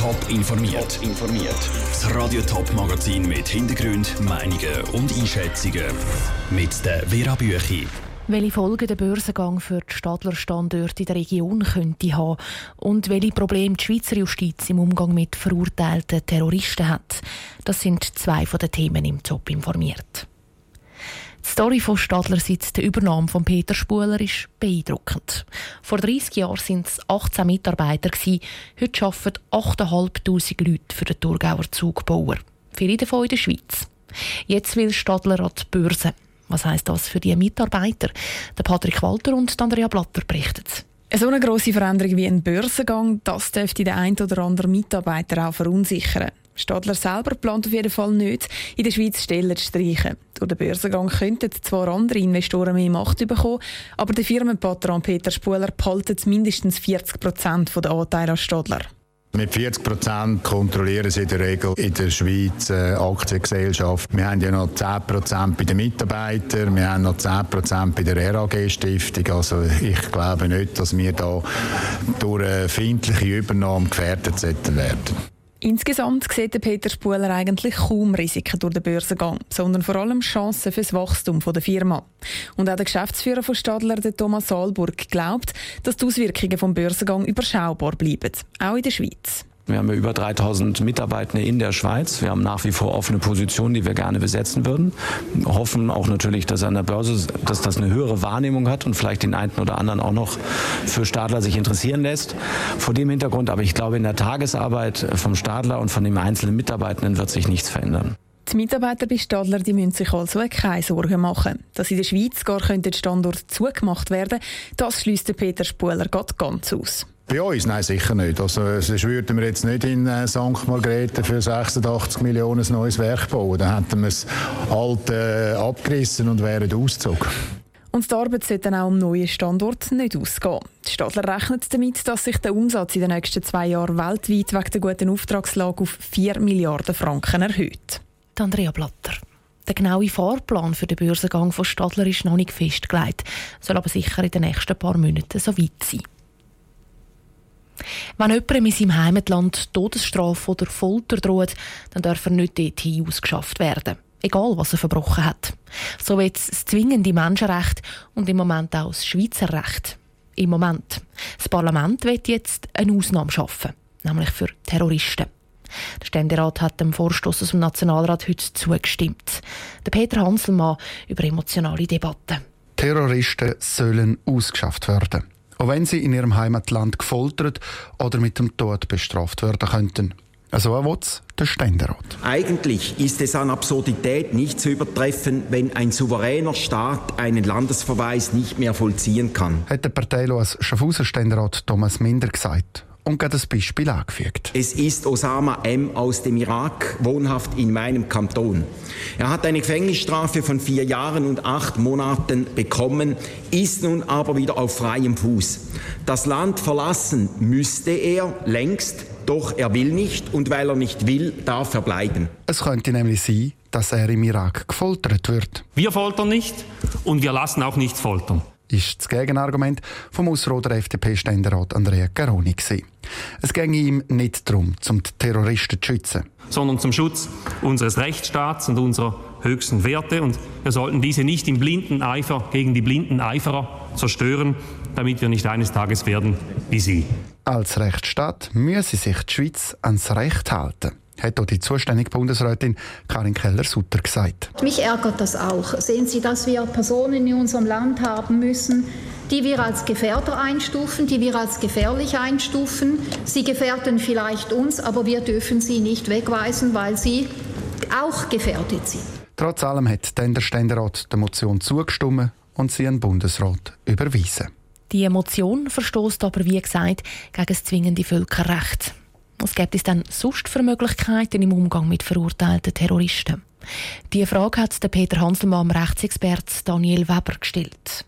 Top informiert. informiert. Das Radio Top Magazin mit Hintergrund, Meinungen und Einschätzungen mit der Vera Büchi. Welche Folgen der Börsengang für die Stadler Standorte in der Region könnte haben und welche Probleme die Schweizer Justiz im Umgang mit verurteilten Terroristen hat, das sind zwei von den Themen im Top informiert. Die Story von Stadler seit der Übernahme von Peter Spuler ist beeindruckend. Vor 30 Jahren waren es 18 Mitarbeiter. Heute arbeiten 8'500 Leute für den Thurgauer Zugbauer. Viele davon in der Schweiz. Jetzt will Stadler an die Börse. Was heisst das für die Mitarbeiter? Der Patrick Walter und Andrea Blatter berichten. So eine grosse Veränderung wie ein Börsengang, das dürfte den einen oder anderen Mitarbeiter auch verunsichern. Stadler selber plant auf jeden Fall nicht, in der Schweiz Stellen zu streichen. Durch den Börsengang könnten zwar andere Investoren mehr Macht bekommen, aber der Firmenpatron Peter Spuler behaltet mindestens 40 Prozent der Anteile an Stadler. Mit 40 Prozent kontrollieren sie in der Regel in der Schweiz äh, Aktiengesellschaft. Wir haben ja noch 10 Prozent bei den Mitarbeitern, wir haben noch 10 Prozent bei der RAG-Stiftung. Also ich glaube nicht, dass wir da durch eine feindliche Übernahme gefährdet werden. Insgesamt sieht Peter Spuler eigentlich kaum Risiken durch den Börsengang, sondern vor allem Chancen für das Wachstum der Firma. Und auch der Geschäftsführer von Stadler, Thomas Saalburg, glaubt, dass die Auswirkungen vom Börsengang überschaubar bleiben, auch in der Schweiz. Wir haben ja über 3000 Mitarbeitende in der Schweiz. Wir haben nach wie vor offene Positionen, die wir gerne besetzen würden. Wir hoffen auch natürlich, dass an der Börse, dass das eine höhere Wahrnehmung hat und vielleicht den einen oder anderen auch noch für Stadler sich interessieren lässt. Vor dem Hintergrund, aber ich glaube, in der Tagesarbeit vom Stadler und von dem einzelnen Mitarbeitenden wird sich nichts verändern. Die Mitarbeiter bei Stadler die müssen sich also keine Sorgen machen. Dass in der Schweiz gar könnte Standort zugemacht werden, das schließt Peter Spuler ganz aus. Bei uns? Nein, sicher nicht. Also, sonst würden wir jetzt nicht in äh, St. Margrethe für 86 Millionen ein neues Werk bauen. Dann hätten wir es halt äh, abgerissen und wären ausgezogen. Und die Arbeit sollte dann auch am neuen Standort nicht ausgehen. Die Stadler rechnet damit, dass sich der Umsatz in den nächsten zwei Jahren weltweit wegen der guten Auftragslage auf 4 Milliarden Franken erhöht. Andrea Blatter. Der genaue Fahrplan für den Börsengang von Stadler ist noch nicht festgelegt, soll aber sicher in den nächsten paar Monaten so weit sein. Wenn jemandem in seinem Heimatland Todesstrafe oder Folter droht, dann darf er nicht dorthin ausgeschafft werden. Egal, was er verbrochen hat. So wird das zwingende Menschenrecht und im Moment auch das Schweizer Recht. Im Moment. Das Parlament wird jetzt eine Ausnahme schaffen, nämlich für Terroristen. Der Ständerat hat dem Vorstoß aus dem Nationalrat heute zugestimmt. Der Peter Hanselmann über emotionale Debatten. Terroristen sollen ausgeschafft werden auch wenn sie in ihrem Heimatland gefoltert oder mit dem Tod bestraft werden könnten. Also will der Ständerat. Eigentlich ist es an Absurdität nicht zu übertreffen, wenn ein souveräner Staat einen Landesverweis nicht mehr vollziehen kann. Hat der Parteilos Schaffhauser Ständerat Thomas Minder gesagt und gerade das Beispiel angefügt. Es ist Osama M. aus dem Irak, wohnhaft in meinem Kanton. Er hat eine Gefängnisstrafe von vier Jahren und acht Monaten bekommen, ist nun aber wieder auf freiem Fuß. Das Land verlassen müsste er längst, doch er will nicht und weil er nicht will, darf er bleiben. Es könnte nämlich sein, dass er im Irak gefoltert wird. Wir foltern nicht und wir lassen auch nichts foltern ist das Gegenargument vom Ausroder FDP-Ständerat Andrea Caroni. Es ging ihm nicht darum, zum Terroristen zu schützen. Sondern zum Schutz unseres Rechtsstaats und unserer höchsten Werte. Und wir sollten diese nicht im blinden Eifer gegen die blinden Eiferer zerstören, damit wir nicht eines Tages werden wie sie. Als Rechtsstaat müsse sich die Schweiz ans Recht halten hat auch die zuständige Bundesrätin Karin Keller-Sutter gesagt. Mich ärgert das auch. Sehen Sie, dass wir Personen in unserem Land haben müssen, die wir als Gefährder einstufen, die wir als gefährlich einstufen. Sie gefährden vielleicht uns, aber wir dürfen sie nicht wegweisen, weil sie auch gefährdet sind. Trotz allem hat der Ständerat der Motion zugestimmt und sie an den Bundesrat überwiesen. Die Motion verstoßt aber, wie gesagt, gegen das zwingende Völkerrecht. Was gibt es denn sonst für Möglichkeiten im Umgang mit verurteilten Terroristen? Die Frage hat der Peter Hanselmann, Rechtsexpert Daniel Weber, gestellt.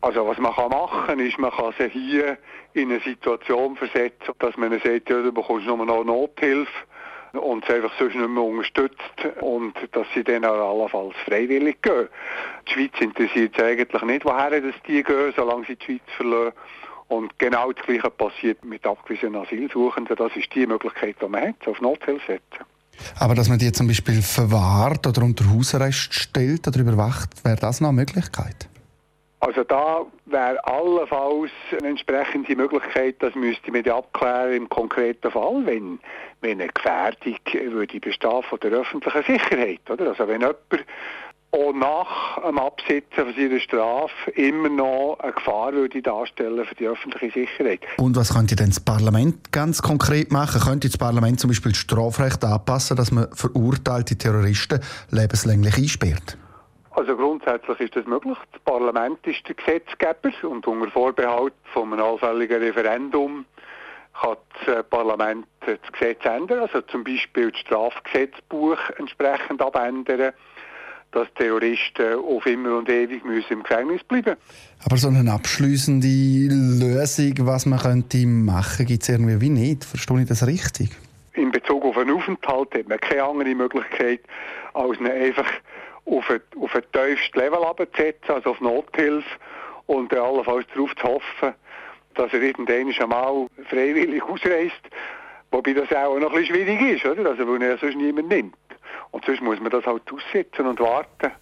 Also was man kann machen ist, man kann sie hier in eine Situation versetzen, dass man sagt, ja, du bekommst nur noch Nothilfe und sie einfach sonst nicht mehr unterstützt und dass sie dann auch allenfalls freiwillig gehen. Die Schweiz interessiert es eigentlich nicht, woher das die gehen, solange sie die Schweiz verlassen. Und genau das Gleiche passiert mit abgewiesenen Asylsuchenden. Das ist die Möglichkeit, die man hat, auf Nothilfe setzen. Aber dass man die zum Beispiel verwahrt oder unter Hausarrest stellt oder überwacht, wäre das noch eine Möglichkeit? Also da wäre allenfalls eine entsprechende Möglichkeit, das müsste man abklären im konkreten Fall, wenn, wenn eine Gefährdung würde bestehen von der öffentlichen Sicherheit. Oder? Also wenn jemand auch nach dem Absitzen von seiner Strafe immer noch eine Gefahr würde darstellen für die öffentliche Sicherheit. Und was könnte denn das Parlament ganz konkret machen? Könnte das Parlament zum Beispiel das Strafrecht anpassen, dass man verurteilte Terroristen lebenslänglich einsperrt? Also grundsätzlich ist das möglich. Das Parlament ist der Gesetzgeber und unter Vorbehalt von einem allfälligen Referendum kann das äh, Parlament das Gesetz ändern, also zum Beispiel das Strafgesetzbuch entsprechend abändern, dass Terroristen auf immer und ewig müssen im Gefängnis bleiben Aber so eine abschließende Lösung, was man könnte machen, gibt es irgendwie wie nicht. Verstehe ich das richtig? In Bezug auf einen Aufenthalt hat man keine andere Möglichkeit, als einfach auf ein, auf ein tiefstes Level abzusetzen, also auf Nothilfe und allenfalls darauf zu hoffen, dass er irgendwann einmal freiwillig ausreist. Wobei das auch noch ein bisschen schwierig ist, oder? Also, weil er sonst niemand nimmt. Und sonst muss man das halt aussitzen und warten,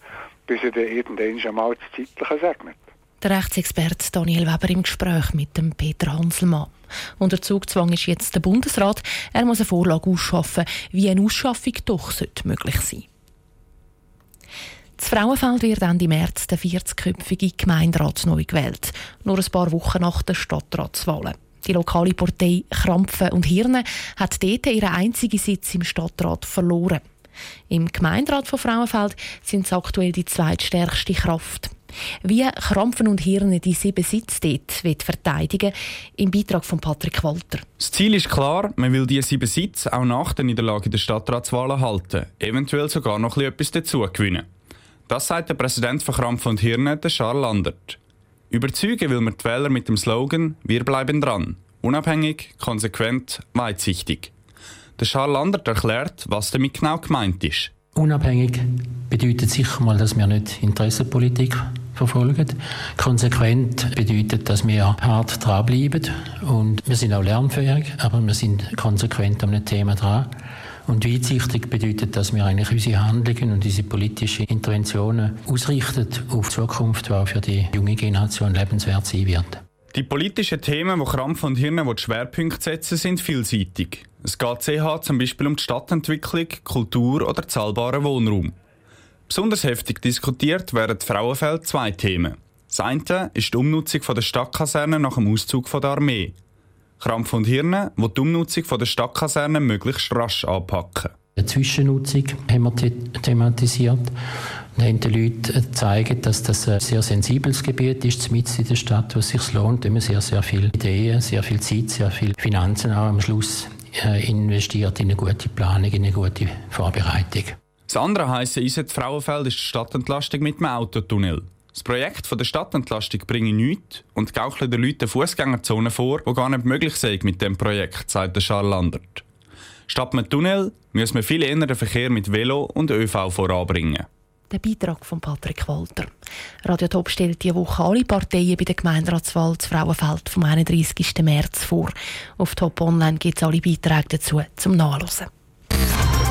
bis er dann irgendwann einmal das Zeitliche segnet. Der Rechtsexperte Daniel Weber im Gespräch mit dem Peter Hanselmann. Unter Zugzwang ist jetzt der Bundesrat. Er muss eine Vorlage ausschaffen, wie eine Ausschaffung doch möglich sein sollte. Das Frauenfeld wird Ende März der 40-köpfige Gemeinderat neu gewählt. Nur ein paar Wochen nach den Stadtratswahlen. Die lokale Partei Krampfen und Hirne hat dort ihren einzigen Sitz im Stadtrat verloren. Im Gemeinderat von Frauenfeld sind sie aktuell die zweitstärkste Kraft. Wie Krampfen und Hirne die sieben Sitze dort wird verteidigen, im Beitrag von Patrick Walter. Das Ziel ist klar, man will diese sieben Sitze auch nach der Niederlage der Stadtratswahlen halten, eventuell sogar noch etwas dazu gewinnen. Das sagt der Präsident von Krampf und Hirne, Charles Landert. Überzeugen will man die Wähler mit dem Slogan «Wir bleiben dran». Unabhängig, konsequent, weitsichtig. Der Charles Landert erklärt, was damit genau gemeint ist. Unabhängig bedeutet sicher mal, dass wir nicht Interessenpolitik verfolgen. Konsequent bedeutet, dass wir hart dranbleiben und wir sind auch lernfähig, aber wir sind konsequent an einem Thema dran. Und weitsichtig bedeutet, dass wir eigentlich unsere Handlungen und unsere politischen Interventionen ausrichten auf die Zukunft, die für die junge Generation lebenswert sein wird. Die politischen Themen, die Krampf und Hirne Schwerpunkte setzen, sind vielseitig. Es geht CH zum Beispiel um die Stadtentwicklung, Kultur oder zahlbaren Wohnraum. Besonders heftig diskutiert werden Frauenfeld zwei Themen. Das eine ist die Umnutzung der Stadtkaserne nach dem Auszug der Armee. Krampf und Hirne, die die Umnutzung der Stadtkaserne möglichst rasch anpacken. Die Zwischennutzung haben wir thematisiert. Wir haben den Leuten zeigen, dass das ein sehr sensibles Gebiet ist, mitten in der Stadt, wo es sich lohnt, man sehr, sehr viele Ideen, sehr viel Zeit, sehr viel Finanzen auch am Schluss äh, investiert in eine gute Planung, in eine gute Vorbereitung. Das andere heisse Eiset Frauenfeld ist die Stadtentlastung mit dem Autotunnel. Das Projekt von der Stadtentlastung bringe nichts und gaukle den Leuten Fußgängerzone vor, die gar nicht möglich sind mit dem Projekt, sagt Charles Landert. Statt mit Tunnel müssen wir viel eher den Verkehr mit Velo und ÖV voranbringen. Der Beitrag von Patrick Walter. Radio Top stellt diese Woche alle Parteien bei der Gemeinderatswahl zu Frauenfeld vom 31. März vor. Auf Top Online gibt es alle Beiträge dazu zum Nachlesen.